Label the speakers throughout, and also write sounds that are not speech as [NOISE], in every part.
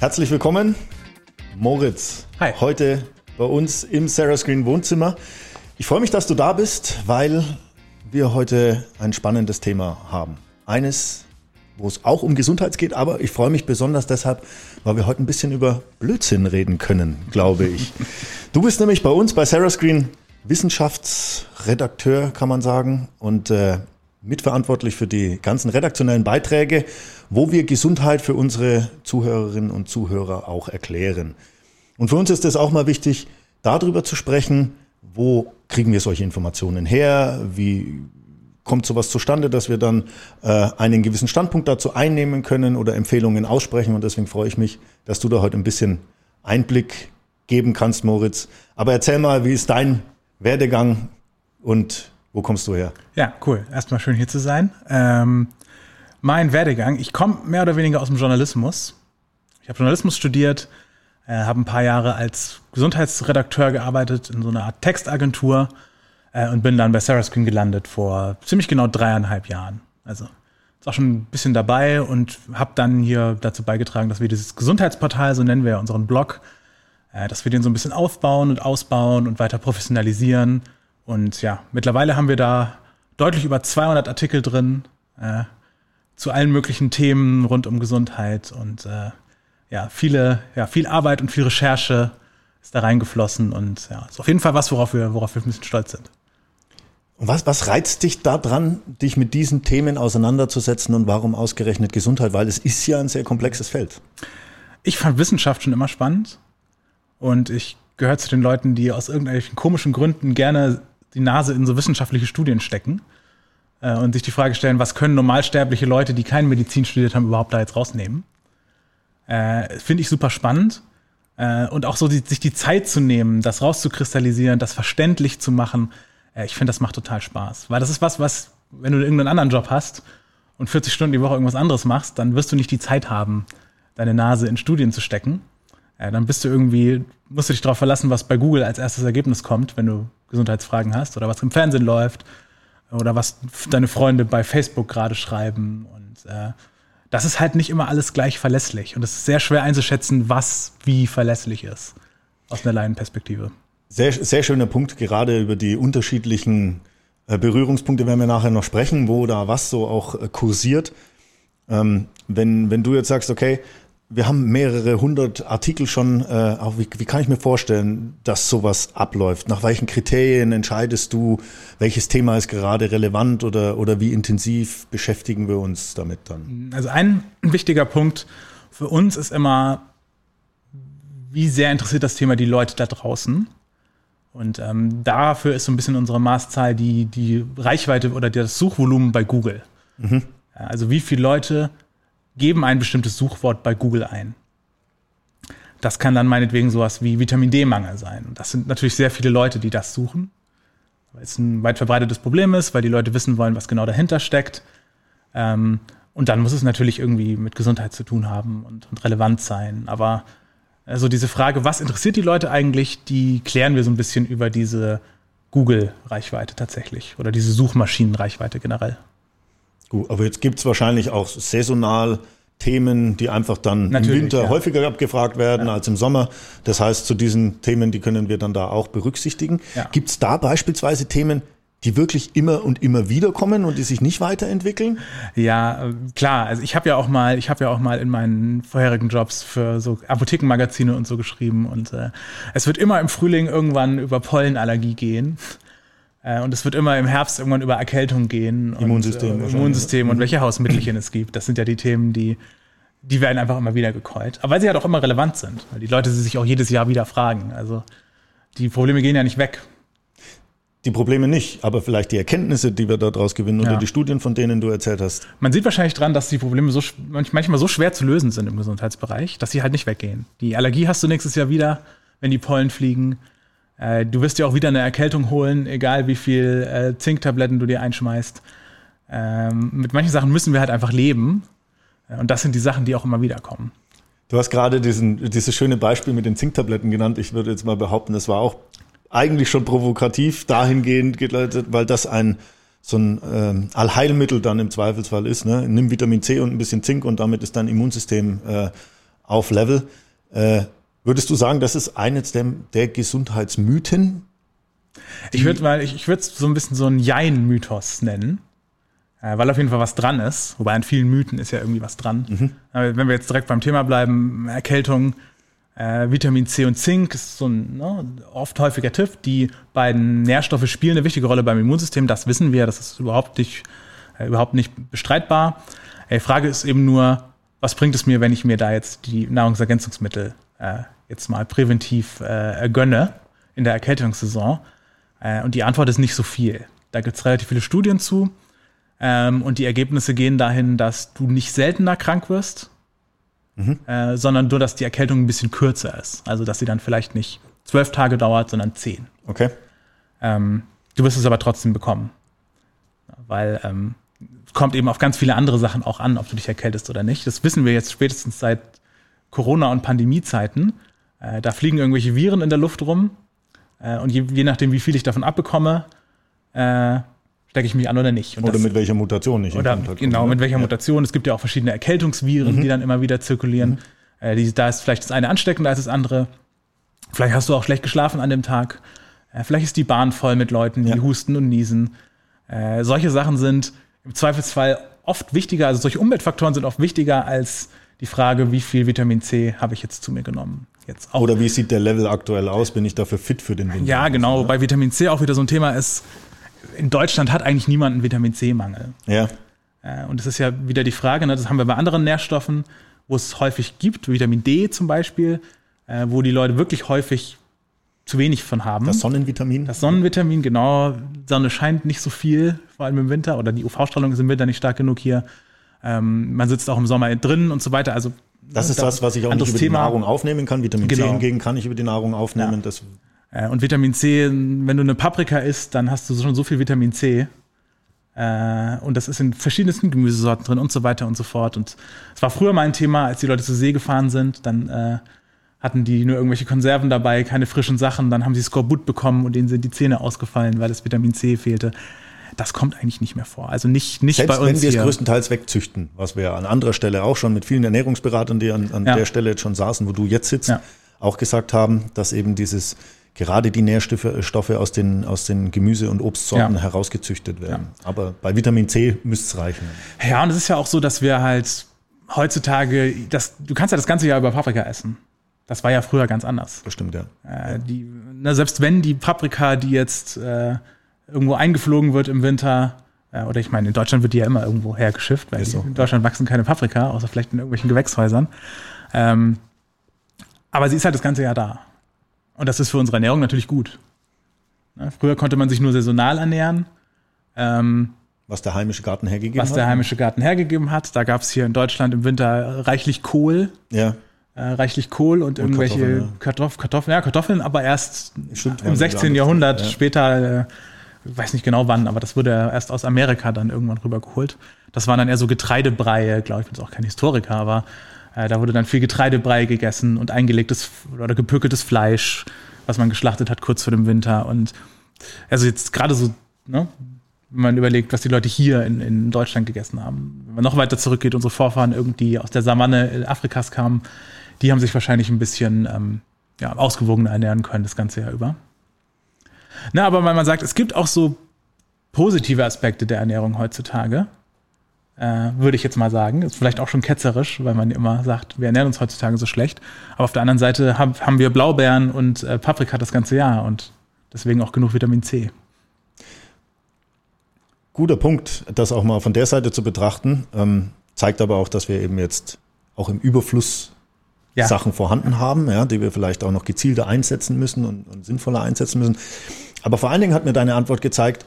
Speaker 1: Herzlich willkommen, Moritz.
Speaker 2: Hi.
Speaker 1: Heute bei uns im Sarah Screen Wohnzimmer. Ich freue mich, dass du da bist, weil wir heute ein spannendes Thema haben. Eines, wo es auch um Gesundheit geht, aber ich freue mich besonders deshalb, weil wir heute ein bisschen über Blödsinn reden können, glaube ich. [LAUGHS] Du bist nämlich bei uns bei Sarah Screen Wissenschaftsredakteur, kann man sagen, und äh, mitverantwortlich für die ganzen redaktionellen Beiträge, wo wir Gesundheit für unsere Zuhörerinnen und Zuhörer auch erklären. Und für uns ist es auch mal wichtig, darüber zu sprechen, wo kriegen wir solche Informationen her, wie kommt sowas zustande, dass wir dann äh, einen gewissen Standpunkt dazu einnehmen können oder Empfehlungen aussprechen. Und deswegen freue ich mich, dass du da heute ein bisschen Einblick geben kannst, Moritz. Aber erzähl mal, wie ist dein Werdegang und wo kommst du her?
Speaker 2: Ja, cool. Erstmal schön hier zu sein. Ähm, mein Werdegang, ich komme mehr oder weniger aus dem Journalismus. Ich habe Journalismus studiert, äh, habe ein paar Jahre als Gesundheitsredakteur gearbeitet in so einer Art Textagentur äh, und bin dann bei Sarah Screen gelandet vor ziemlich genau dreieinhalb Jahren. Also ist auch schon ein bisschen dabei und habe dann hier dazu beigetragen, dass wir dieses Gesundheitsportal, so nennen wir unseren Blog, äh, dass wir den so ein bisschen aufbauen und ausbauen und weiter professionalisieren und ja, mittlerweile haben wir da deutlich über 200 Artikel drin äh, zu allen möglichen Themen rund um Gesundheit und äh, ja, viele, ja, viel Arbeit und viel Recherche ist da reingeflossen und ja, ist auf jeden Fall was, worauf wir, worauf wir ein bisschen stolz sind.
Speaker 1: Und was, was reizt dich daran, dich mit diesen Themen auseinanderzusetzen und warum ausgerechnet Gesundheit? Weil es ist ja ein sehr komplexes Feld.
Speaker 2: Ich fand Wissenschaft schon immer spannend und ich gehöre zu den Leuten, die aus irgendwelchen komischen Gründen gerne die Nase in so wissenschaftliche Studien stecken äh, und sich die Frage stellen, was können normalsterbliche Leute, die kein Medizin studiert haben, überhaupt da jetzt rausnehmen. Äh, Finde ich super spannend. Äh, und auch so die, sich die Zeit zu nehmen, das rauszukristallisieren, das verständlich zu machen. Äh, ich finde, das macht total Spaß. Weil das ist was, was, wenn du irgendeinen anderen Job hast und 40 Stunden die Woche irgendwas anderes machst, dann wirst du nicht die Zeit haben, deine Nase in Studien zu stecken. Äh, dann bist du irgendwie, musst du dich darauf verlassen, was bei Google als erstes Ergebnis kommt, wenn du Gesundheitsfragen hast oder was im Fernsehen läuft oder was deine Freunde bei Facebook gerade schreiben. Und äh, das ist halt nicht immer alles gleich verlässlich. Und es ist sehr schwer einzuschätzen, was wie verlässlich ist aus einer Laienperspektive.
Speaker 1: Sehr, sehr schöner Punkt, gerade über die unterschiedlichen äh, Berührungspunkte werden wir nachher noch sprechen, wo da was so auch äh, kursiert. Ähm, wenn, wenn du jetzt sagst, okay, wir haben mehrere hundert Artikel schon. Äh, auch wie, wie kann ich mir vorstellen, dass sowas abläuft? Nach welchen Kriterien entscheidest du, welches Thema ist gerade relevant oder, oder wie intensiv beschäftigen wir uns damit dann?
Speaker 2: Also ein wichtiger Punkt für uns ist immer, wie sehr interessiert das Thema die Leute da draußen? Und ähm, dafür ist so ein bisschen unsere Maßzahl die, die Reichweite oder das Suchvolumen bei Google. Mhm. Also wie viele Leute geben ein bestimmtes Suchwort bei Google ein. Das kann dann meinetwegen sowas wie Vitamin D-Mangel sein. Das sind natürlich sehr viele Leute, die das suchen, weil es ein weit verbreitetes Problem ist, weil die Leute wissen wollen, was genau dahinter steckt. Ähm, und dann muss es natürlich irgendwie mit Gesundheit zu tun haben und, und relevant sein. Aber also diese Frage, was interessiert die Leute eigentlich, die klären wir so ein bisschen über diese Google-Reichweite tatsächlich oder diese Suchmaschinen-Reichweite generell.
Speaker 1: Gut, aber jetzt gibt's wahrscheinlich auch saisonal Themen, die einfach dann Natürlich, im Winter ja. häufiger abgefragt werden ja. als im Sommer. Das heißt, zu diesen Themen, die können wir dann da auch berücksichtigen. Ja. Gibt's da beispielsweise Themen, die wirklich immer und immer wieder kommen und die sich nicht weiterentwickeln?
Speaker 2: Ja, äh, klar. Also ich habe ja auch mal, ich habe ja auch mal in meinen vorherigen Jobs für so Apothekenmagazine und so geschrieben und äh, es wird immer im Frühling irgendwann über Pollenallergie gehen. Äh, und es wird immer im Herbst irgendwann über Erkältung gehen.
Speaker 1: Immunsystem.
Speaker 2: Und, äh, Immunsystem und welche Hausmittelchen es gibt. Das sind ja die Themen, die, die werden einfach immer wieder gecallt. Aber weil sie halt auch immer relevant sind, weil die Leute sie sich auch jedes Jahr wieder fragen. Also die Probleme gehen ja nicht weg.
Speaker 1: Die Probleme nicht, aber vielleicht die Erkenntnisse, die wir daraus gewinnen ja. oder die Studien, von denen du erzählt hast.
Speaker 2: Man sieht wahrscheinlich dran, dass die Probleme so, manchmal so schwer zu lösen sind im Gesundheitsbereich, dass sie halt nicht weggehen. Die Allergie hast du nächstes Jahr wieder, wenn die Pollen fliegen. Äh, du wirst dir auch wieder eine Erkältung holen, egal wie viel äh, Zinktabletten du dir einschmeißt. Ähm, mit manchen Sachen müssen wir halt einfach leben. Und das sind die Sachen, die auch immer wieder kommen.
Speaker 1: Du hast gerade diesen, dieses schöne Beispiel mit den Zinktabletten genannt. Ich würde jetzt mal behaupten, das war auch eigentlich schon provokativ dahingehend geleitet, weil das ein so ein ähm, Allheilmittel dann im Zweifelsfall ist. Ne? Nimm Vitamin C und ein bisschen Zink und damit ist dein Immunsystem äh, auf Level. Äh, würdest du sagen, das ist eines der, der Gesundheitsmythen?
Speaker 2: Ich würde mal, ich, ich würde es so ein bisschen so ein Jein-Mythos nennen. Äh, weil auf jeden Fall was dran ist. Wobei an vielen Mythen ist ja irgendwie was dran. Mhm. Aber wenn wir jetzt direkt beim Thema bleiben, Erkältung, äh, Vitamin C und Zink ist so ein ne, oft häufiger Tipp. Die beiden Nährstoffe spielen eine wichtige Rolle beim Immunsystem. Das wissen wir. Das ist überhaupt nicht, äh, überhaupt nicht bestreitbar. Die Frage ist eben nur, was bringt es mir, wenn ich mir da jetzt die Nahrungsergänzungsmittel äh, jetzt mal präventiv äh, gönne in der Erkältungssaison? Äh, und die Antwort ist nicht so viel. Da gibt es relativ viele Studien zu. Ähm, und die Ergebnisse gehen dahin, dass du nicht seltener krank wirst, mhm. äh, sondern nur, dass die Erkältung ein bisschen kürzer ist. Also, dass sie dann vielleicht nicht zwölf Tage dauert, sondern zehn.
Speaker 1: Okay.
Speaker 2: Ähm, du wirst es aber trotzdem bekommen. Weil ähm, kommt eben auf ganz viele andere Sachen auch an, ob du dich erkältest oder nicht. Das wissen wir jetzt spätestens seit Corona- und Pandemiezeiten. Äh, da fliegen irgendwelche Viren in der Luft rum. Äh, und je, je, nachdem, wie viel ich davon abbekomme, äh, stecke ich mich an oder nicht.
Speaker 1: Und oder das, mit welcher Mutation ich
Speaker 2: oder, in Kontakt Genau, mit welcher ja. Mutation. Es gibt ja auch verschiedene Erkältungsviren, mhm. die dann immer wieder zirkulieren. Mhm. Äh, die, da ist vielleicht das eine ansteckender als das andere. Vielleicht hast du auch schlecht geschlafen an dem Tag. Äh, vielleicht ist die Bahn voll mit Leuten, die ja. husten und niesen. Äh, solche Sachen sind im Zweifelsfall oft wichtiger, also solche Umweltfaktoren sind oft wichtiger als die Frage, wie viel Vitamin C habe ich jetzt zu mir genommen. Jetzt
Speaker 1: auch. Oder wie sieht der Level aktuell aus? Bin ich dafür fit für den Winter?
Speaker 2: Ja, genau. Bei Vitamin C auch wieder so ein Thema ist, in Deutschland hat eigentlich niemand einen Vitamin C-Mangel.
Speaker 1: Ja.
Speaker 2: Äh, und es ist ja wieder die Frage, ne, das haben wir bei anderen Nährstoffen, wo es häufig gibt, Vitamin D zum Beispiel, äh, wo die Leute wirklich häufig zu wenig von haben.
Speaker 1: Das Sonnenvitamin?
Speaker 2: Das Sonnenvitamin, genau. Sonne scheint nicht so viel, vor allem im Winter, oder die UV-Strahlung ist im Winter nicht stark genug hier. Ähm, man sitzt auch im Sommer drin und so weiter. Also
Speaker 1: das ist das, was ich auch nicht über Thema. die Nahrung aufnehmen kann. Vitamin genau. C hingegen kann ich über die Nahrung aufnehmen. Ja. Das
Speaker 2: äh, und Vitamin C, wenn du eine Paprika isst, dann hast du schon so viel Vitamin C. Äh, und das ist in verschiedensten Gemüsesorten drin und so weiter und so fort. Und es war früher mal ein Thema, als die Leute zur See gefahren sind, dann äh, hatten die nur irgendwelche Konserven dabei, keine frischen Sachen, dann haben sie Skorbut bekommen und denen sind die Zähne ausgefallen, weil das Vitamin C fehlte. Das kommt eigentlich nicht mehr vor. Also nicht, nicht
Speaker 1: Selbst
Speaker 2: bei uns.
Speaker 1: wenn wir es größtenteils wegzüchten, was wir an anderer Stelle auch schon mit vielen Ernährungsberatern, die an, an ja. der Stelle jetzt schon saßen, wo du jetzt sitzt, ja. auch gesagt haben, dass eben dieses gerade die Nährstoffe aus den, aus den Gemüse- und Obstsorten ja. herausgezüchtet werden. Aber bei Vitamin C müsste es reichen.
Speaker 2: Ja, und es ist ja auch so, dass wir halt heutzutage, das, du kannst ja das ganze Jahr über Paprika essen. Das war ja früher ganz anders.
Speaker 1: Bestimmt, ja.
Speaker 2: Äh, die, na, selbst wenn die Paprika, die jetzt äh, irgendwo eingeflogen wird im Winter, äh, oder ich meine, in Deutschland wird die ja immer irgendwo hergeschifft, weil so. in Deutschland wachsen keine Paprika, außer vielleicht in irgendwelchen Gewächshäusern. Ähm, aber sie ist halt das ganze Jahr da. Und das ist für unsere Ernährung natürlich gut. Ne? Früher konnte man sich nur saisonal ernähren. Ähm,
Speaker 1: was der heimische Garten hergegeben
Speaker 2: hat. Was der heimische Garten hergegeben hat. Da gab es hier in Deutschland im Winter reichlich Kohl.
Speaker 1: Ja.
Speaker 2: Äh, reichlich Kohl und, und irgendwelche Kartoffeln, ja. Kartoff Kartoffeln, ja, Kartoffeln, aber erst Stimmt, im 16. Jahrhundert, ja. später, äh, weiß nicht genau wann, aber das wurde erst aus Amerika dann irgendwann rübergeholt. Das waren dann eher so Getreidebreie, glaube ich, bin jetzt auch kein Historiker, aber äh, da wurde dann viel Getreidebrei gegessen und eingelegtes oder gepökeltes Fleisch, was man geschlachtet hat kurz vor dem Winter. Und also jetzt gerade so, ne, wenn man überlegt, was die Leute hier in, in Deutschland gegessen haben. Wenn man noch weiter zurückgeht, unsere Vorfahren irgendwie aus der Savanne Afrikas kamen, die haben sich wahrscheinlich ein bisschen ähm, ja, ausgewogener ernähren können das ganze Jahr über. Na, aber weil man sagt, es gibt auch so positive Aspekte der Ernährung heutzutage äh, würde ich jetzt mal sagen. Ist vielleicht auch schon ketzerisch, weil man immer sagt, wir ernähren uns heutzutage so schlecht. Aber auf der anderen Seite haben, haben wir Blaubeeren und äh, Paprika das ganze Jahr und deswegen auch genug Vitamin C.
Speaker 1: Guter Punkt, das auch mal von der Seite zu betrachten. Ähm, zeigt aber auch, dass wir eben jetzt auch im Überfluss ja. Sachen vorhanden haben, ja, die wir vielleicht auch noch gezielter einsetzen müssen und, und sinnvoller einsetzen müssen. Aber vor allen Dingen hat mir deine Antwort gezeigt,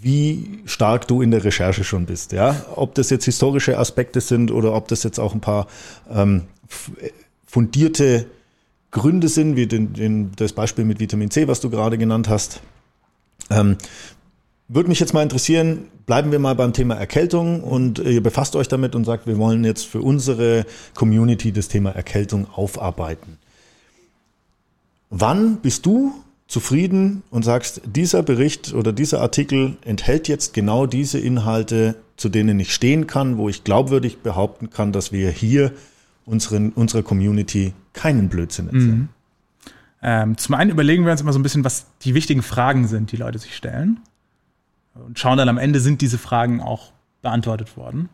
Speaker 1: wie stark du in der Recherche schon bist. Ja? Ob das jetzt historische Aspekte sind oder ob das jetzt auch ein paar ähm, fundierte Gründe sind, wie den, den, das Beispiel mit Vitamin C, was du gerade genannt hast. Ähm, würde mich jetzt mal interessieren, bleiben wir mal beim Thema Erkältung und ihr befasst euch damit und sagt, wir wollen jetzt für unsere Community das Thema Erkältung aufarbeiten. Wann bist du zufrieden und sagst, dieser Bericht oder dieser Artikel enthält jetzt genau diese Inhalte, zu denen ich stehen kann, wo ich glaubwürdig behaupten kann, dass wir hier unseren, unserer Community keinen Blödsinn erzählen. Mhm.
Speaker 2: Ähm, zum einen überlegen wir uns immer so ein bisschen, was die wichtigen Fragen sind, die Leute sich stellen. Und schauen dann am Ende, sind diese Fragen auch beantwortet worden.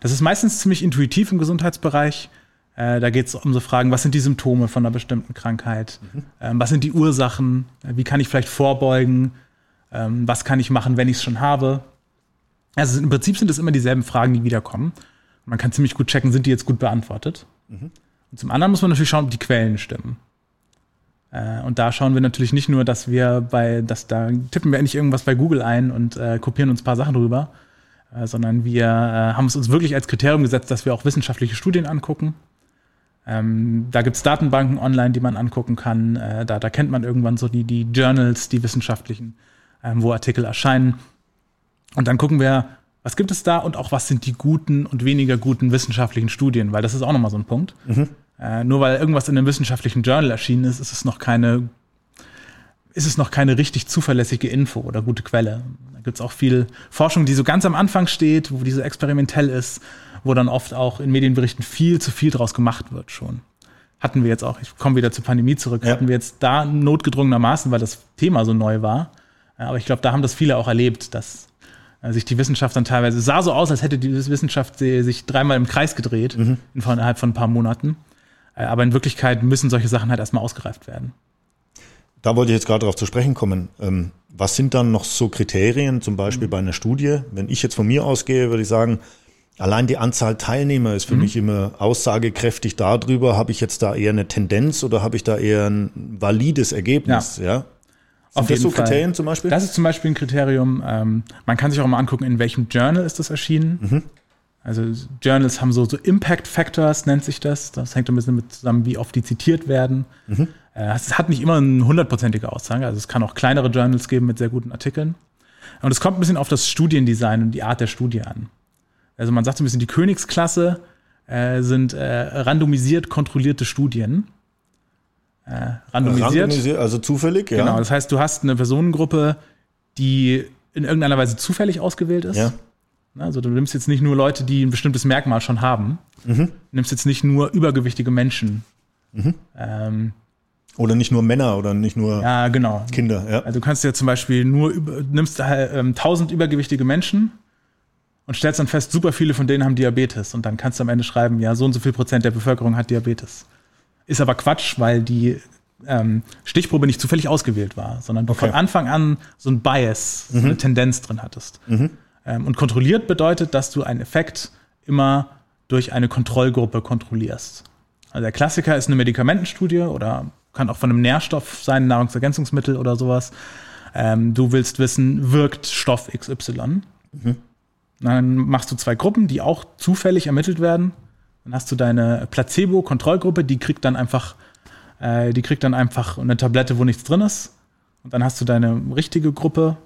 Speaker 2: Das ist meistens ziemlich intuitiv im Gesundheitsbereich. Äh, da geht es um so Fragen, was sind die Symptome von einer bestimmten Krankheit? Mhm. Ähm, was sind die Ursachen? Wie kann ich vielleicht vorbeugen? Ähm, was kann ich machen, wenn ich es schon habe? Also im Prinzip sind es immer dieselben Fragen, die wiederkommen. Man kann ziemlich gut checken, sind die jetzt gut beantwortet. Mhm. Und zum anderen muss man natürlich schauen, ob die Quellen stimmen. Äh, und da schauen wir natürlich nicht nur, dass wir bei, dass da tippen wir nicht irgendwas bei Google ein und äh, kopieren uns ein paar Sachen drüber, äh, sondern wir äh, haben es uns wirklich als Kriterium gesetzt, dass wir auch wissenschaftliche Studien angucken. Ähm, da gibt es Datenbanken online, die man angucken kann. Äh, da, da kennt man irgendwann so die, die Journals, die wissenschaftlichen, ähm, wo Artikel erscheinen. Und dann gucken wir, was gibt es da und auch was sind die guten und weniger guten wissenschaftlichen Studien, weil das ist auch nochmal so ein Punkt. Mhm. Äh, nur weil irgendwas in einem wissenschaftlichen Journal erschienen ist, ist es noch keine, ist es noch keine richtig zuverlässige Info oder gute Quelle. Da gibt es auch viel Forschung, die so ganz am Anfang steht, wo die so experimentell ist, wo dann oft auch in Medienberichten viel zu viel draus gemacht wird schon. Hatten wir jetzt auch, ich komme wieder zur Pandemie zurück, ja. hatten wir jetzt da notgedrungenermaßen, weil das Thema so neu war. Aber ich glaube, da haben das viele auch erlebt, dass äh, sich die Wissenschaft dann teilweise, es sah so aus, als hätte die Wissenschaft sich dreimal im Kreis gedreht mhm. innerhalb von ein paar Monaten. Äh, aber in Wirklichkeit müssen solche Sachen halt erstmal ausgereift werden.
Speaker 1: Da wollte ich jetzt gerade darauf zu sprechen kommen. Ähm, was sind dann noch so Kriterien, zum Beispiel mhm. bei einer Studie? Wenn ich jetzt von mir ausgehe, würde ich sagen, allein die Anzahl Teilnehmer ist für mhm. mich immer aussagekräftig darüber, habe ich jetzt da eher eine Tendenz oder habe ich da eher ein valides Ergebnis? Ja. ja?
Speaker 2: Sind Auf das so Kriterien Fall. zum Beispiel? Das ist zum Beispiel ein Kriterium. Ähm, man kann sich auch mal angucken, in welchem Journal ist das erschienen. Mhm. Also Journals haben so, so Impact Factors, nennt sich das. Das hängt ein bisschen mit zusammen, wie oft die zitiert werden. Mhm. Äh, es hat nicht immer eine hundertprozentige Aussage. Also es kann auch kleinere Journals geben mit sehr guten Artikeln. Und es kommt ein bisschen auf das Studiendesign und die Art der Studie an. Also man sagt so ein bisschen, die Königsklasse äh, sind äh, randomisiert kontrollierte Studien.
Speaker 1: Äh, randomisiert. randomisiert. Also zufällig,
Speaker 2: ja. Genau, das heißt, du hast eine Personengruppe, die in irgendeiner Weise zufällig ausgewählt ist. Ja. Also du nimmst jetzt nicht nur Leute, die ein bestimmtes Merkmal schon haben. Mhm. Du nimmst jetzt nicht nur übergewichtige Menschen. Mhm.
Speaker 1: Ähm, oder nicht nur Männer oder nicht nur
Speaker 2: ja, genau.
Speaker 1: Kinder. Ja.
Speaker 2: Also du kannst ja zum Beispiel nur nimmst 1000 übergewichtige Menschen und stellst dann fest, super viele von denen haben Diabetes. Und dann kannst du am Ende schreiben, ja, so und so viel Prozent der Bevölkerung hat Diabetes. Ist aber Quatsch, weil die ähm, Stichprobe nicht zufällig ausgewählt war, sondern du okay. von Anfang an so ein Bias, mhm. so eine Tendenz drin hattest. Mhm. Ähm, und kontrolliert bedeutet, dass du einen Effekt immer durch eine Kontrollgruppe kontrollierst. Also der Klassiker ist eine Medikamentenstudie oder kann auch von einem Nährstoff sein, Nahrungsergänzungsmittel oder sowas. Ähm, du willst wissen, wirkt Stoff XY. Mhm. Dann machst du zwei Gruppen, die auch zufällig ermittelt werden. Dann hast du deine Placebo-Kontrollgruppe, die kriegt dann einfach, äh, die kriegt dann einfach eine Tablette, wo nichts drin ist. Und dann hast du deine richtige Gruppe,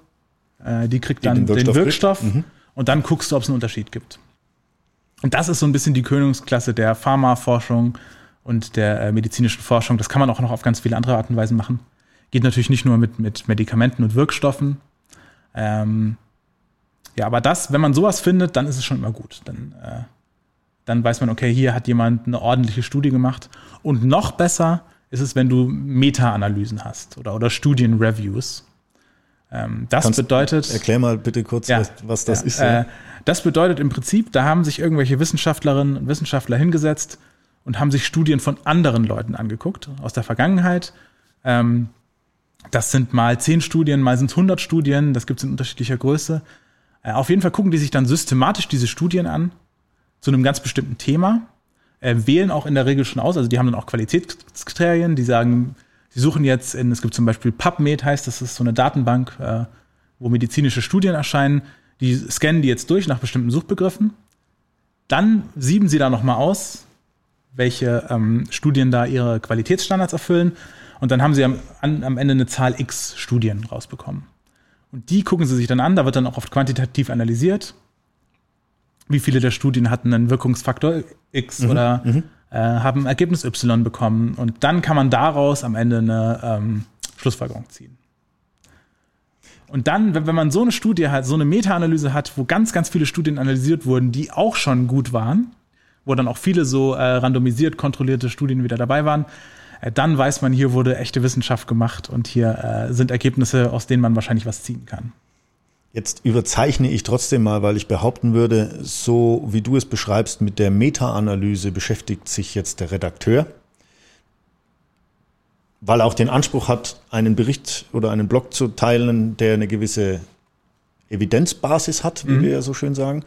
Speaker 2: äh, die kriegt dann die den Wirkstoff, den Wirkstoff mhm. und dann guckst du, ob es einen Unterschied gibt. Und das ist so ein bisschen die Königsklasse der Pharmaforschung und der äh, medizinischen Forschung. Das kann man auch noch auf ganz viele andere Arten und Weisen machen. Geht natürlich nicht nur mit, mit Medikamenten und Wirkstoffen. Ähm, ja, aber das, wenn man sowas findet, dann ist es schon immer gut. Dann, äh, dann weiß man, okay, hier hat jemand eine ordentliche Studie gemacht. Und noch besser ist es, wenn du Meta-Analysen hast oder, oder Studien-Reviews. Ähm, das Kannst bedeutet.
Speaker 1: Erklär mal bitte kurz, ja, was, was, das
Speaker 2: ja,
Speaker 1: ist.
Speaker 2: Äh, das bedeutet im Prinzip, da haben sich irgendwelche Wissenschaftlerinnen und Wissenschaftler hingesetzt und haben sich Studien von anderen Leuten angeguckt aus der Vergangenheit. Ähm, das sind mal zehn Studien, mal sind es 100 Studien, das gibt es in unterschiedlicher Größe. Äh, auf jeden Fall gucken die sich dann systematisch diese Studien an zu einem ganz bestimmten Thema, äh, wählen auch in der Regel schon aus, also die haben dann auch Qualitätskriterien, die sagen, Sie suchen jetzt in, es gibt zum Beispiel PubMed, heißt das ist so eine Datenbank, äh, wo medizinische Studien erscheinen. Die scannen die jetzt durch nach bestimmten Suchbegriffen. Dann sieben sie da nochmal aus, welche ähm, Studien da ihre Qualitätsstandards erfüllen. Und dann haben sie am, am Ende eine Zahl X Studien rausbekommen. Und die gucken sie sich dann an, da wird dann auch oft quantitativ analysiert. Wie viele der Studien hatten einen Wirkungsfaktor X mhm, oder mhm äh, haben Ergebnis Y bekommen und dann kann man daraus am Ende eine ähm, Schlussfolgerung ziehen. Und dann, wenn, wenn man so eine Studie hat, so eine Meta-Analyse hat, wo ganz, ganz viele Studien analysiert wurden, die auch schon gut waren, wo dann auch viele so äh, randomisiert kontrollierte Studien wieder dabei waren, dann weiß man, hier wurde echte Wissenschaft gemacht und hier äh, sind Ergebnisse, aus denen man wahrscheinlich was ziehen kann.
Speaker 1: Jetzt überzeichne ich trotzdem mal, weil ich behaupten würde, so wie du es beschreibst, mit der Meta-Analyse beschäftigt sich jetzt der Redakteur, weil er auch den Anspruch hat, einen Bericht oder einen Blog zu teilen, der eine gewisse Evidenzbasis hat, wie mhm. wir ja so schön sagen.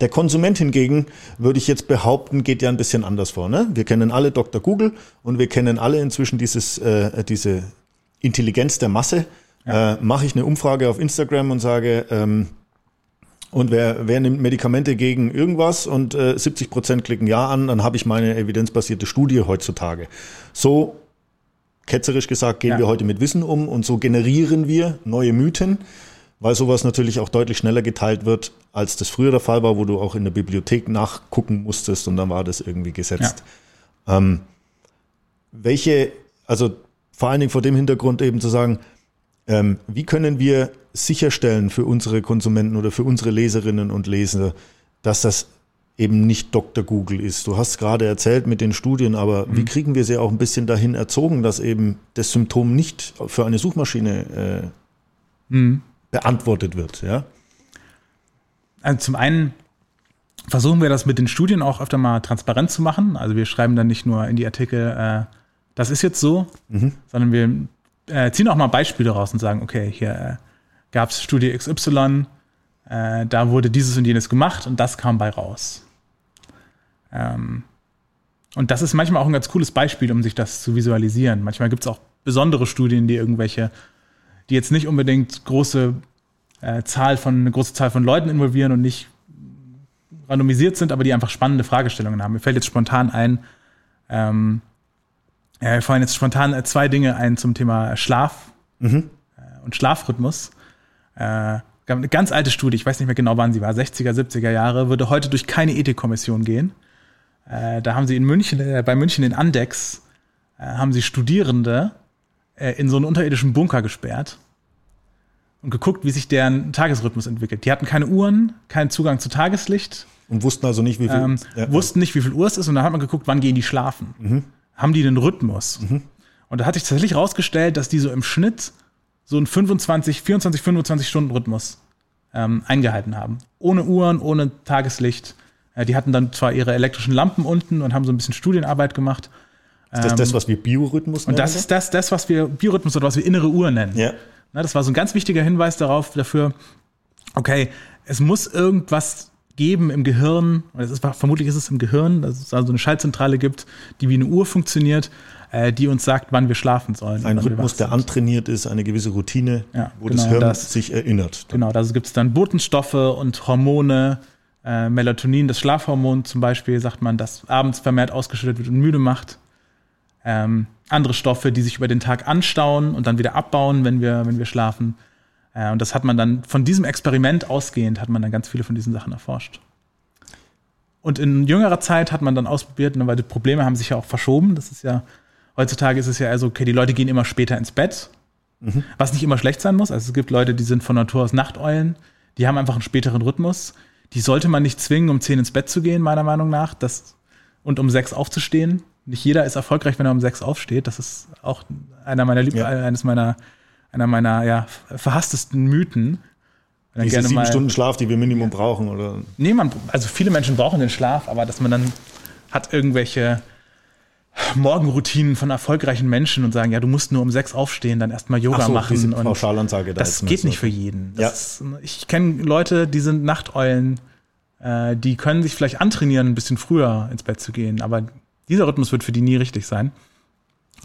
Speaker 1: Der Konsument hingegen, würde ich jetzt behaupten, geht ja ein bisschen anders vor. Ne? Wir kennen alle Dr. Google und wir kennen alle inzwischen dieses, äh, diese Intelligenz der Masse ja. äh, mache ich eine Umfrage auf Instagram und sage, ähm, und wer, wer nimmt Medikamente gegen irgendwas und äh, 70 Prozent klicken Ja an, dann habe ich meine evidenzbasierte Studie heutzutage. So ketzerisch gesagt gehen ja. wir heute mit Wissen um und so generieren wir neue Mythen, weil sowas natürlich auch deutlich schneller geteilt wird, als das früher der Fall war, wo du auch in der Bibliothek nachgucken musstest und dann war das irgendwie gesetzt. Ja. Ähm, welche, also vor allen Dingen vor dem Hintergrund eben zu sagen, ähm, wie können wir sicherstellen für unsere Konsumenten oder für unsere Leserinnen und Leser, dass das eben nicht Dr. Google ist. Du hast gerade erzählt mit den Studien, aber mhm. wie kriegen wir sie auch ein bisschen dahin erzogen, dass eben das Symptom nicht für eine Suchmaschine äh, mhm. Beantwortet wird? Ja?
Speaker 2: Also zum einen versuchen wir das mit den Studien auch öfter mal transparent zu machen. Also wir schreiben dann nicht nur in die Artikel, äh, das ist jetzt so, mhm. sondern wir äh, ziehen auch mal Beispiele raus und sagen, okay, hier äh, gab es Studie XY, äh, da wurde dieses und jenes gemacht und das kam bei raus. Ähm, und das ist manchmal auch ein ganz cooles Beispiel, um sich das zu visualisieren. Manchmal gibt es auch besondere Studien, die irgendwelche, die jetzt nicht unbedingt große äh, Zahl von, eine große Zahl von Leuten involvieren und nicht randomisiert sind, aber die einfach spannende Fragestellungen haben. Mir fällt jetzt spontan ein, ähm, mir fallen jetzt spontan äh, zwei Dinge ein zum Thema Schlaf mhm. Äh, und Schlafrhythmus. Äh, gab eine ganz alte Studie, ich weiß nicht mehr genau, wann sie war, 60er, 70er Jahre, würde heute durch keine Ethikkommission gehen. Äh, da haben sie in München, äh, bei München in Andex, äh, haben sie Studierende äh, in so einen unterirdischen Bunker gesperrt und geguckt, wie sich deren Tagesrhythmus entwickelt. Die hatten keine Uhren, keinen Zugang zu Tageslicht.
Speaker 1: Und wussten also nicht, wie viel. Ähm,
Speaker 2: ja. Wussten nicht, wie viel Uhr es ist, und dann hat man geguckt, wann gehen die schlafen. Mhm haben die einen Rhythmus. Mhm. Und da hat sich tatsächlich rausgestellt, dass die so im Schnitt so einen 25, 24, 25 Stunden Rhythmus ähm, eingehalten haben. Ohne Uhren, ohne Tageslicht. Äh, die hatten dann zwar ihre elektrischen Lampen unten und haben so ein bisschen Studienarbeit gemacht.
Speaker 1: Ist das das, ähm, was wir Biorhythmus
Speaker 2: nennen? Und das ist das, das, was wir Biorhythmus oder was wir innere Uhr nennen. Ja. Na, das war so ein ganz wichtiger Hinweis darauf, dafür, okay, es muss irgendwas geben im Gehirn, das ist, vermutlich ist es im Gehirn, dass es also eine Schaltzentrale gibt, die wie eine Uhr funktioniert, äh, die uns sagt, wann wir schlafen sollen.
Speaker 1: Ein Rhythmus, der antrainiert ist, eine gewisse Routine, ja, wo genau, das Hirn das, sich erinnert.
Speaker 2: Genau, da gibt es dann Botenstoffe und Hormone, äh, Melatonin, das Schlafhormon zum Beispiel, sagt man, das abends vermehrt ausgeschüttet wird und müde macht. Ähm, andere Stoffe, die sich über den Tag anstauen und dann wieder abbauen, wenn wir, wenn wir schlafen. Äh, und das hat man dann von diesem Experiment ausgehend, hat man dann ganz viele von diesen Sachen erforscht. Und in jüngerer Zeit hat man dann ausprobiert, ne, weil die Probleme haben sich ja auch verschoben. Das ist ja, heutzutage ist es ja also, okay, die Leute gehen immer später ins Bett, mhm. was nicht immer schlecht sein muss. Also es gibt Leute, die sind von Natur aus Nachteulen, die haben einfach einen späteren Rhythmus. Die sollte man nicht zwingen, um zehn ins Bett zu gehen, meiner Meinung nach, das, und um sechs aufzustehen. Nicht jeder ist erfolgreich, wenn er um sechs aufsteht. Das ist auch einer meiner Lieb ja. eines meiner einer meiner ja, verhasstesten Mythen.
Speaker 1: Diese sieben mal, Stunden Schlaf, die wir Minimum brauchen, oder?
Speaker 2: Nee, man, also viele Menschen brauchen den Schlaf, aber dass man dann hat irgendwelche Morgenroutinen von erfolgreichen Menschen und sagen, ja, du musst nur um sechs aufstehen, dann erstmal Yoga so, machen. Und
Speaker 1: Pauschalansage
Speaker 2: da das geht nicht für jeden. Ja. Ist, ich kenne Leute, die sind Nachteulen, äh, die können sich vielleicht antrainieren, ein bisschen früher ins Bett zu gehen, aber dieser Rhythmus wird für die nie richtig sein.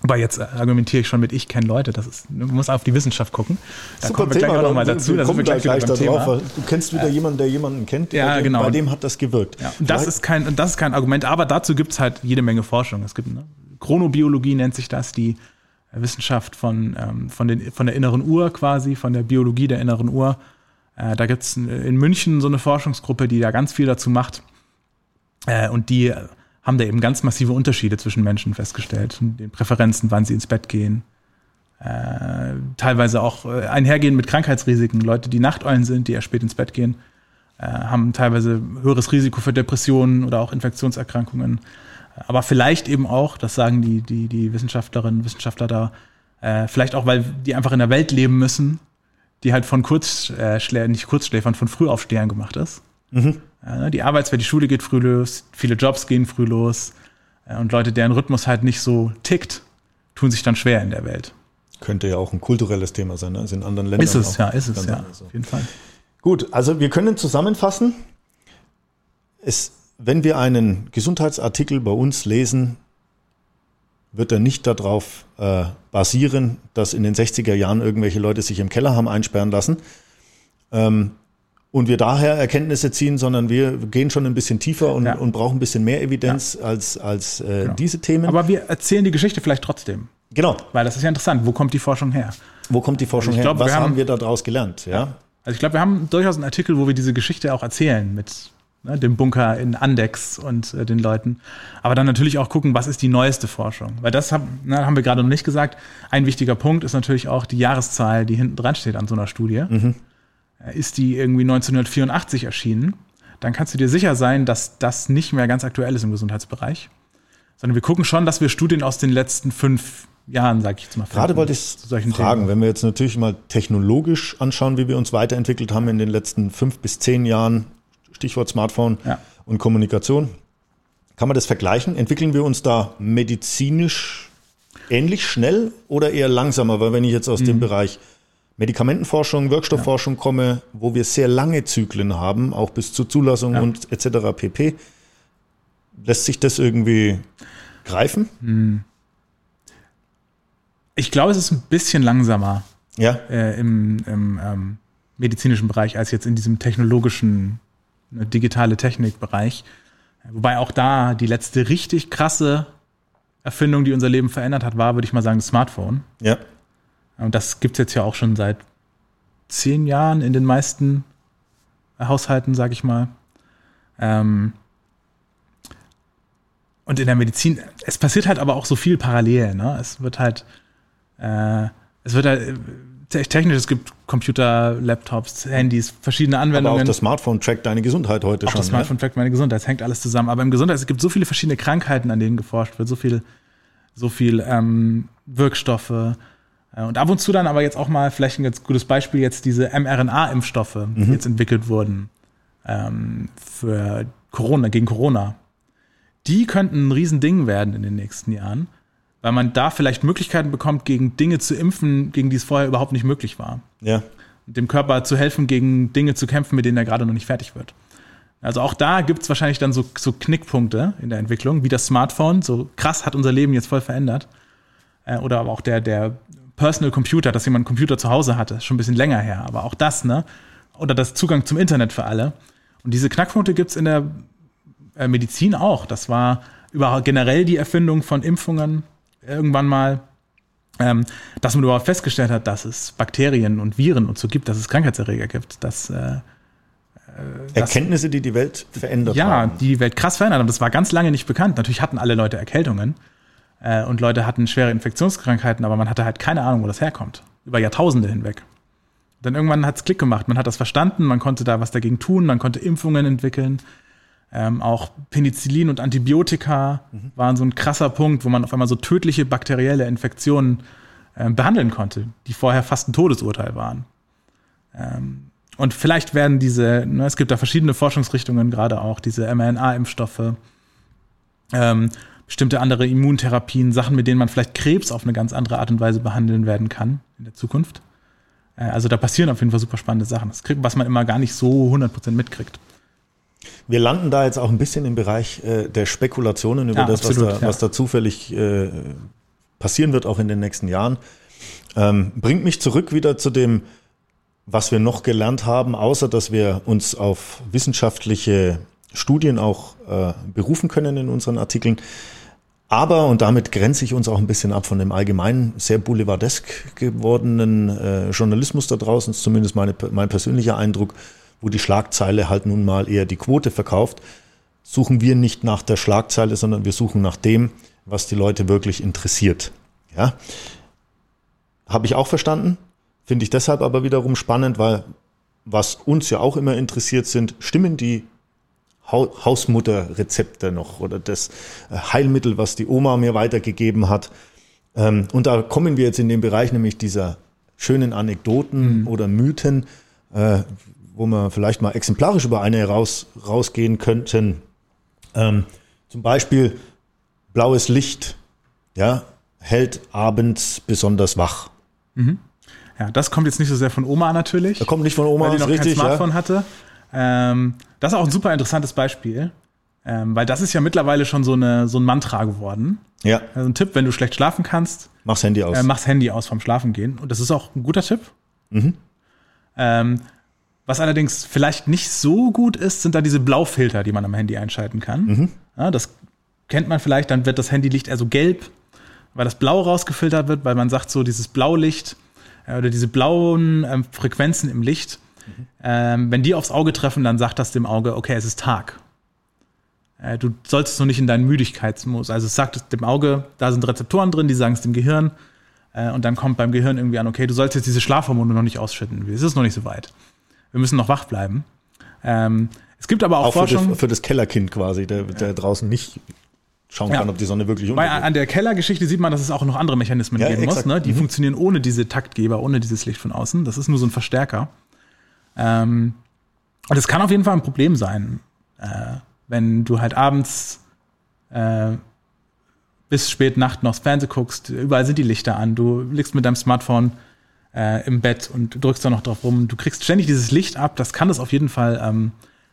Speaker 2: Aber jetzt argumentiere ich schon mit, ich kenne Leute, das ist, man muss auf die Wissenschaft gucken.
Speaker 1: Da Super kommen wir Thema, gleich nochmal dazu. Da kommen gleich, gleich da drauf. Du kennst wieder äh, jemanden, der jemanden kennt.
Speaker 2: Ja,
Speaker 1: bei
Speaker 2: genau.
Speaker 1: Bei dem hat das gewirkt.
Speaker 2: Ja, das, ist kein, das ist kein Argument, aber dazu gibt es halt jede Menge Forschung. Es gibt ne, Chronobiologie nennt sich das, die Wissenschaft von, ähm, von, den, von der inneren Uhr quasi, von der Biologie der inneren Uhr. Äh, da gibt es in München so eine Forschungsgruppe, die da ganz viel dazu macht. Äh, und die haben da eben ganz massive Unterschiede zwischen Menschen festgestellt, den Präferenzen, wann sie ins Bett gehen. Äh, teilweise auch äh, einhergehen mit Krankheitsrisiken. Leute, die Nachteulen sind, die eher spät ins Bett gehen, äh, haben teilweise höheres Risiko für Depressionen oder auch Infektionserkrankungen. Aber vielleicht eben auch, das sagen die, die, die Wissenschaftlerinnen und Wissenschaftler da, äh, vielleicht auch, weil die einfach in der Welt leben müssen, die halt von Kurzschläfern, äh, nicht Kurzschläfern, von Frühaufstehern gemacht ist. Mhm. Ne, die Arbeitswelt, die Schule geht früh los, viele Jobs gehen früh los. Und Leute, deren Rhythmus halt nicht so tickt, tun sich dann schwer in der Welt.
Speaker 1: Könnte ja auch ein kulturelles Thema sein, ne? Ist in anderen Ländern.
Speaker 2: Ist es, ja, ist es, ja,
Speaker 1: auf jeden Fall. Gut, also wir können zusammenfassen. Es, wenn wir einen Gesundheitsartikel bei uns lesen, wird er nicht darauf äh, basieren, dass in den 60er Jahren irgendwelche Leute sich im Keller haben einsperren lassen ähm, und wir daher Erkenntnisse ziehen, sondern wir gehen schon ein bisschen tiefer und, ja. und brauchen ein bisschen mehr Evidenz ja. als, als äh, genau. diese Themen.
Speaker 2: Aber wir erzählen die Geschichte vielleicht trotzdem.
Speaker 1: Genau.
Speaker 2: Weil das ist ja interessant. Wo kommt die Forschung her?
Speaker 1: Wo kommt die Forschung also her? Glaub, Was haben, haben wir daraus gelernt? Ja.
Speaker 2: Also ich glaube, wir haben durchaus einen Artikel, wo wir diese Geschichte auch erzählen mit ne, dem Bunker in Andex und äh, den Leuten. Aber dann natürlich auch gucken, was ist die neueste Forschung? Weil das hab, ne, haben wir gerade noch nicht gesagt. Ein wichtiger Punkt ist natürlich auch die Jahreszahl, die hinten dran steht an so einer Studie. Mhm. Ist die irgendwie 1984 erschienen? Dann kannst du dir sicher sein, dass das nicht mehr ganz aktuell ist im Gesundheitsbereich. Sondern wir gucken schon, dass wir Studien aus den letzten fünf Jahren, sag ich jetzt mal.
Speaker 1: Gerade wollte ich fragen, Themen. wenn wir jetzt natürlich mal technologisch anschauen, wie wir uns weiterentwickelt haben in den letzten fünf bis zehn Jahren, Stichwort Smartphone ja. und Kommunikation. Kann man das vergleichen? Entwickeln wir uns da medizinisch ähnlich schnell oder eher langsamer? Weil wenn ich jetzt aus mhm. dem Bereich Medikamentenforschung, Wirkstoffforschung ja. komme, wo wir sehr lange Zyklen haben, auch bis zur Zulassung ja. und etc. pp. Lässt sich das irgendwie greifen? Hm.
Speaker 2: Ich glaube, es ist ein bisschen langsamer ja. Äh, im, im ähm, medizinischen Bereich als jetzt in diesem technologischen eine digitale Technikbereich. Wobei auch da die letzte richtig krasse Erfindung, die unser Leben verändert hat, war, würde ich mal sagen, das Smartphone.
Speaker 1: Ja.
Speaker 2: Und das gibt es jetzt ja auch schon seit zehn Jahren in den meisten Haushalten, sage ich mal. Ähm und in der Medizin, es passiert halt aber auch so viel parallel. Ne? Es wird halt, äh, es wird halt technisch, es gibt Computer, Laptops, Handys, verschiedene Anwendungen. Aber
Speaker 1: auch das Smartphone trackt deine Gesundheit heute auch schon.
Speaker 2: Das ne? Smartphone ne? trackt meine Gesundheit, es hängt alles zusammen. Aber im Gesundheit, es gibt so viele verschiedene Krankheiten, an denen geforscht wird, so viel, so viel ähm, Wirkstoffe. Äh, und ab und zu dann aber jetzt auch mal, vielleicht ein ganz gutes Beispiel, jetzt diese mRNA-Impfstoffe, die mhm. jetzt entwickelt wurden ähm, für Corona, gegen Corona. Die könnten ein Riesending werden in den nächsten Jahren weil man da vielleicht Möglichkeiten bekommt, gegen Dinge zu impfen, gegen die es vorher überhaupt nicht möglich war.
Speaker 1: Ja.
Speaker 2: Dem Körper zu helfen, gegen Dinge zu kämpfen, mit denen er gerade noch nicht fertig wird. Also auch da gibt es wahrscheinlich dann so, so Knickpunkte in der Entwicklung, wie das Smartphone. So krass hat unser Leben jetzt voll verändert. Äh, oder aber auch der, der Personal Computer, dass jemand einen Computer zu Hause hatte, schon ein bisschen länger her. Aber auch das, ne? Oder das Zugang zum Internet für alle. Und diese Knackpunkte gibt es in der äh, Medizin auch. Das war überhaupt generell die Erfindung von Impfungen, irgendwann mal, ähm, dass man überhaupt festgestellt hat, dass es Bakterien und Viren und so gibt, dass es Krankheitserreger gibt, dass äh, äh
Speaker 1: Erkenntnisse, die die Welt verändert
Speaker 2: ja,
Speaker 1: haben.
Speaker 2: Ja, die die Welt krass verändert haben. Das war ganz lange nicht bekannt. Natürlich hatten alle Leute Erkältungen äh, und Leute hatten schwere Infektionskrankheiten, aber man hatte halt keine Ahnung, wo das herkommt. Über Jahrtausende hinweg. Dann irgendwann hat es Klick gemacht. Man hat das verstanden, man konnte da was dagegen tun, man konnte Impfungen entwickeln. Ähm, auch Penicillin und Antibiotika mhm. waren so ein krasser Punkt, wo man auf einmal so tödliche bakterielle Infektionen äh, behandeln konnte, die vorher fast ein Todesurteil waren. Ähm, und vielleicht werden diese, ne, es gibt da verschiedene Forschungsrichtungen, gerade auch diese mRNA-Impfstoffe, ähm, bestimmte andere Immuntherapien, Sachen, mit denen man vielleicht Krebs auf eine ganz andere Art und Weise behandeln werden kann in der Zukunft. Äh, also da passieren auf jeden Fall super spannende Sachen, was man immer gar nicht so 100% mitkriegt.
Speaker 1: Wir landen da jetzt auch ein bisschen im Bereich äh, der Spekulationen über ja, das, absolut, was, da, ja. was da zufällig äh, passieren wird, auch in den nächsten Jahren. Ähm, bringt mich zurück wieder zu dem, was wir noch gelernt haben, außer dass wir uns auf wissenschaftliche Studien auch berufen können in unseren Artikeln. Aber, und damit grenze ich uns auch ein bisschen ab von dem allgemeinen, sehr boulevardesk gewordenen äh, Journalismus da draußen, ist zumindest meine, mein persönlicher Eindruck, wo die Schlagzeile halt nun mal eher die Quote verkauft, suchen wir nicht nach der Schlagzeile, sondern wir suchen nach dem, was die Leute wirklich interessiert. Ja, habe ich auch verstanden. Finde ich deshalb aber wiederum spannend, weil was uns ja auch immer interessiert sind, stimmen die Hausmutterrezepte noch oder das äh, Heilmittel, was die Oma mir weitergegeben hat. Ähm, und da kommen wir jetzt in den Bereich nämlich dieser schönen Anekdoten mhm. oder Mythen, äh, wo wir vielleicht mal exemplarisch über eine raus, rausgehen könnten. Ähm, zum Beispiel blaues Licht, ja, hält abends besonders wach.
Speaker 2: Mhm. Ja, das kommt jetzt nicht so sehr von Oma natürlich.
Speaker 1: Das kommt nicht von Oma,
Speaker 2: weil die noch
Speaker 1: richtig,
Speaker 2: kein Smartphone ja. hatte. Ähm, das ist auch ein super interessantes Beispiel, ähm, weil das ist ja mittlerweile schon so, eine, so ein Mantra geworden.
Speaker 1: Ja.
Speaker 2: Also ein Tipp, wenn du schlecht schlafen kannst.
Speaker 1: Mach's Handy aus.
Speaker 2: Äh, mach's Handy aus vom Schlafengehen. Und das ist auch ein guter Tipp. Mhm. Ähm, was allerdings vielleicht nicht so gut ist, sind da diese Blaufilter, die man am Handy einschalten kann. Mhm. Ja, das kennt man vielleicht, dann wird das Handylicht eher so gelb, weil das Blau rausgefiltert wird, weil man sagt so, dieses Blaulicht äh, oder diese blauen ähm, Frequenzen im Licht, mhm. ähm, wenn die aufs Auge treffen, dann sagt das dem Auge, okay, es ist Tag. Äh, du solltest noch nicht in deinen Müdigkeitsmodus. Also es sagt dem Auge, da sind Rezeptoren drin, die sagen es dem Gehirn. Äh, und dann kommt beim Gehirn irgendwie an, okay, du solltest jetzt diese Schlafhormone noch nicht ausschütten. Es ist noch nicht so weit. Wir müssen noch wach bleiben. Ähm, es gibt aber auch, auch Forschung.
Speaker 1: Für das, für das Kellerkind quasi, der, der draußen nicht schauen kann, ob die Sonne wirklich
Speaker 2: untergeht. Bei, an der Kellergeschichte sieht man, dass es auch noch andere Mechanismen ja, geben exakt. muss. Ne? Die mhm. funktionieren ohne diese Taktgeber, ohne dieses Licht von außen. Das ist nur so ein Verstärker. Ähm, und es kann auf jeden Fall ein Problem sein, äh, wenn du halt abends äh, bis spät Nacht noch das Fernsehen guckst, überall sind die Lichter an, du liegst mit deinem Smartphone äh, im Bett und drückst da noch drauf rum, du kriegst ständig dieses Licht ab, das kann das auf jeden Fall ähm,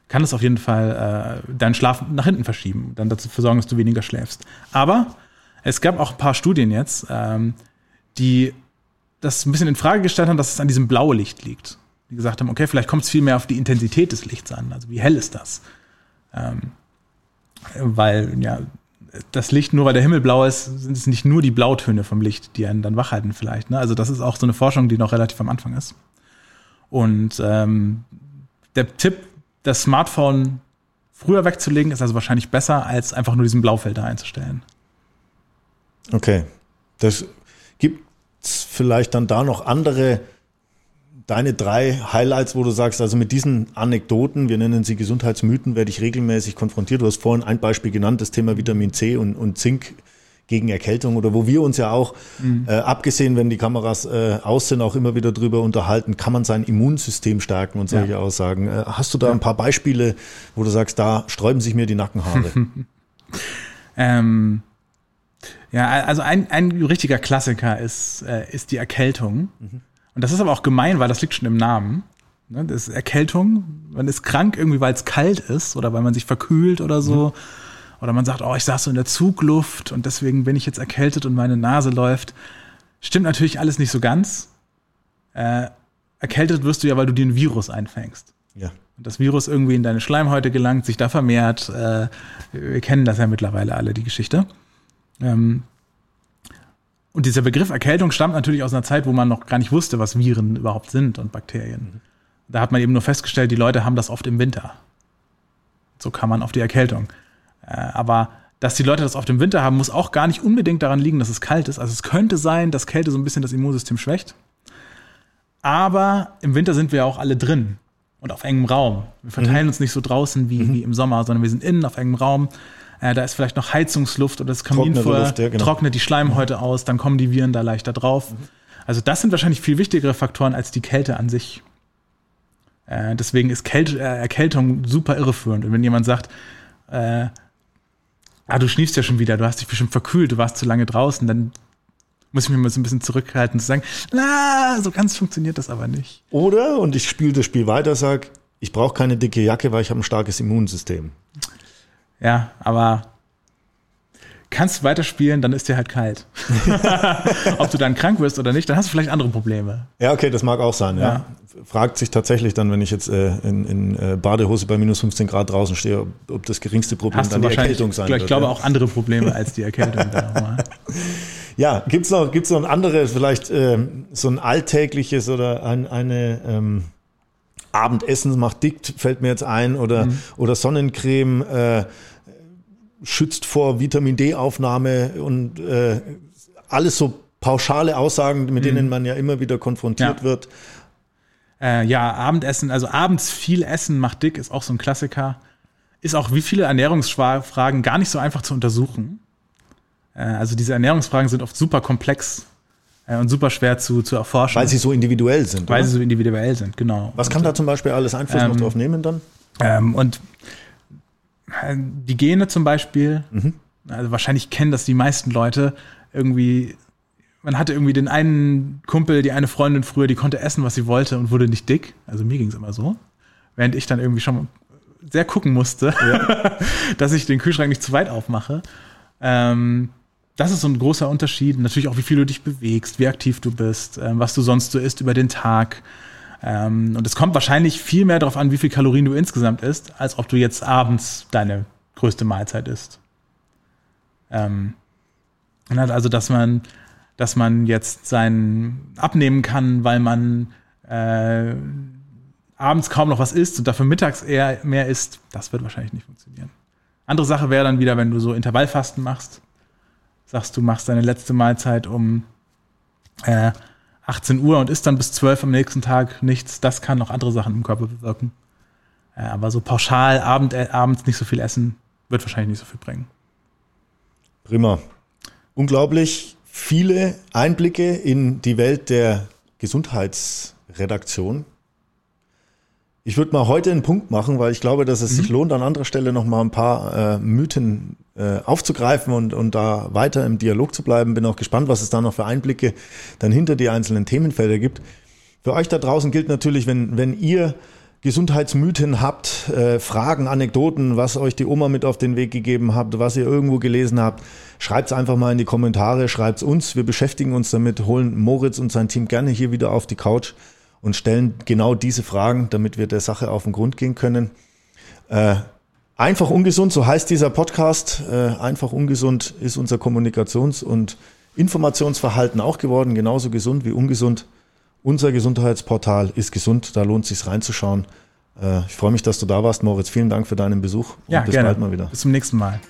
Speaker 2: kann es auf jeden Fall äh, deinen Schlaf nach hinten verschieben, dann dazu sorgen, dass du weniger schläfst. Aber es gab auch ein paar Studien jetzt, ähm, die das ein bisschen in Frage gestellt haben, dass es an diesem blauen Licht liegt. Die gesagt haben, okay, vielleicht kommt es viel mehr auf die Intensität des Lichts an. Also wie hell ist das? Ähm, weil ja das Licht, nur weil der Himmel blau ist, sind es nicht nur die Blautöne vom Licht, die einen dann wach halten vielleicht. Ne? Also das ist auch so eine Forschung, die noch relativ am Anfang ist. Und ähm, der Tipp das Smartphone früher wegzulegen, ist also wahrscheinlich besser, als einfach nur diesen Blaufilter einzustellen.
Speaker 1: Okay. Das gibt es vielleicht dann da noch andere, deine drei Highlights, wo du sagst, also mit diesen Anekdoten, wir nennen sie Gesundheitsmythen, werde ich regelmäßig konfrontiert. Du hast vorhin ein Beispiel genannt, das Thema Vitamin C und, und Zink gegen Erkältung oder wo wir uns ja auch, mhm. äh, abgesehen, wenn die Kameras äh, aus sind, auch immer wieder drüber unterhalten, kann man sein Immunsystem stärken und solche ja. Aussagen. Äh, hast du da ja. ein paar Beispiele, wo du sagst, da sträuben sich mir die Nackenhaare? [LAUGHS]
Speaker 2: ähm, ja, also ein, ein richtiger Klassiker ist, äh, ist die Erkältung. Mhm. Und das ist aber auch gemein, weil das liegt schon im Namen. Ne? Das ist Erkältung. Man ist krank irgendwie, weil es kalt ist oder weil man sich verkühlt oder so. Mhm oder man sagt, oh, ich saß so in der Zugluft und deswegen bin ich jetzt erkältet und meine Nase läuft. Stimmt natürlich alles nicht so ganz. Äh, erkältet wirst du ja, weil du dir ein Virus einfängst.
Speaker 1: Ja.
Speaker 2: Und das Virus irgendwie in deine Schleimhäute gelangt, sich da vermehrt. Äh, wir kennen das ja mittlerweile alle, die Geschichte. Ähm, und dieser Begriff Erkältung stammt natürlich aus einer Zeit, wo man noch gar nicht wusste, was Viren überhaupt sind und Bakterien. Mhm. Da hat man eben nur festgestellt, die Leute haben das oft im Winter. So kam man auf die Erkältung. Äh, aber dass die Leute das auf dem Winter haben, muss auch gar nicht unbedingt daran liegen, dass es kalt ist. Also es könnte sein, dass Kälte so ein bisschen das Immunsystem schwächt. Aber im Winter sind wir ja auch alle drin und auf engem Raum. Wir verteilen mhm. uns nicht so draußen wie, mhm. wie im Sommer, sondern wir sind innen auf engem Raum. Äh, da ist vielleicht noch Heizungsluft oder das Kaminfeuer ja, genau. trocknet die Schleimhäute mhm. aus, dann kommen die Viren da leichter drauf. Mhm. Also das sind wahrscheinlich viel wichtigere Faktoren als die Kälte an sich. Äh, deswegen ist Kälte, äh, Erkältung super irreführend. Und wenn jemand sagt, äh, ah, du schniefst ja schon wieder, du hast dich bestimmt verkühlt, du warst zu lange draußen, dann muss ich mich mal so ein bisschen zurückhalten zu sagen, na, so ganz funktioniert das aber nicht.
Speaker 1: Oder, und ich spiele das Spiel weiter, sag, ich brauche keine dicke Jacke, weil ich habe ein starkes Immunsystem.
Speaker 2: Ja, aber kannst du weiterspielen, dann ist dir halt kalt. [LAUGHS] [LAUGHS] Ob du dann krank wirst oder nicht, dann hast du vielleicht andere Probleme.
Speaker 1: Ja, okay, das mag auch sein, ja. ja. Fragt sich tatsächlich dann, wenn ich jetzt äh, in, in äh, Badehose bei minus 15 Grad draußen stehe, ob, ob das geringste Problem
Speaker 2: hast dann die Erkältung sein wird. Ich glaube ja. auch andere Probleme als die Erkältung. [LAUGHS]
Speaker 1: ja, gibt's noch, gibt's noch ein anderes, vielleicht äh, so ein alltägliches oder ein, eine ähm, Abendessen macht dick, fällt mir jetzt ein, oder, mhm. oder Sonnencreme, äh, schützt vor Vitamin D-Aufnahme und äh, alles so pauschale Aussagen, mit denen mhm. man ja immer wieder konfrontiert ja. wird.
Speaker 2: Äh, ja, Abendessen, also abends viel essen macht dick, ist auch so ein Klassiker. Ist auch wie viele Ernährungsfragen gar nicht so einfach zu untersuchen. Äh, also diese Ernährungsfragen sind oft super komplex und super schwer zu, zu erforschen.
Speaker 1: Weil sie so individuell sind.
Speaker 2: Weil oder? sie so individuell sind, genau.
Speaker 1: Was kann da zum Beispiel alles Einfluss ähm, noch drauf nehmen dann?
Speaker 2: Ähm, und äh, die Gene zum Beispiel, mhm. also wahrscheinlich kennen das die meisten Leute, irgendwie man hatte irgendwie den einen Kumpel, die eine Freundin früher, die konnte essen, was sie wollte und wurde nicht dick. Also mir ging es immer so. Während ich dann irgendwie schon sehr gucken musste, ja. [LAUGHS] dass ich den Kühlschrank nicht zu weit aufmache. Ähm, das ist so ein großer Unterschied. Natürlich auch, wie viel du dich bewegst, wie aktiv du bist, ähm, was du sonst so isst über den Tag. Ähm, und es kommt wahrscheinlich viel mehr darauf an, wie viel Kalorien du insgesamt isst, als ob du jetzt abends deine größte Mahlzeit isst. Ähm, also, dass man dass man jetzt sein abnehmen kann, weil man äh, abends kaum noch was isst und dafür mittags eher mehr isst, das wird wahrscheinlich nicht funktionieren. Andere Sache wäre dann wieder, wenn du so Intervallfasten machst, sagst du machst deine letzte Mahlzeit um äh, 18 Uhr und isst dann bis 12 am nächsten Tag nichts, das kann noch andere Sachen im Körper bewirken. Äh, aber so pauschal Abend, äh, abends nicht so viel essen, wird wahrscheinlich nicht so viel bringen.
Speaker 1: Prima. Unglaublich viele Einblicke in die Welt der Gesundheitsredaktion. Ich würde mal heute einen Punkt machen, weil ich glaube, dass es mhm. sich lohnt, an anderer Stelle noch mal ein paar äh, Mythen äh, aufzugreifen und, und da weiter im Dialog zu bleiben. Bin auch gespannt, was es da noch für Einblicke dann hinter die einzelnen Themenfelder gibt. Für euch da draußen gilt natürlich, wenn, wenn ihr Gesundheitsmythen habt, äh, Fragen, Anekdoten, was euch die Oma mit auf den Weg gegeben habt, was ihr irgendwo gelesen habt, schreibt es einfach mal in die Kommentare, schreibt es uns. Wir beschäftigen uns damit, holen Moritz und sein Team gerne hier wieder auf die Couch und stellen genau diese Fragen, damit wir der Sache auf den Grund gehen können. Äh, einfach ungesund, so heißt dieser Podcast. Äh, einfach ungesund ist unser Kommunikations- und Informationsverhalten auch geworden, genauso gesund wie ungesund. Unser Gesundheitsportal ist gesund, da lohnt es sich reinzuschauen. Äh, ich freue mich, dass du da warst, Moritz. Vielen Dank für deinen Besuch
Speaker 2: und ja, bis gerne. bald mal wieder. Bis zum nächsten Mal.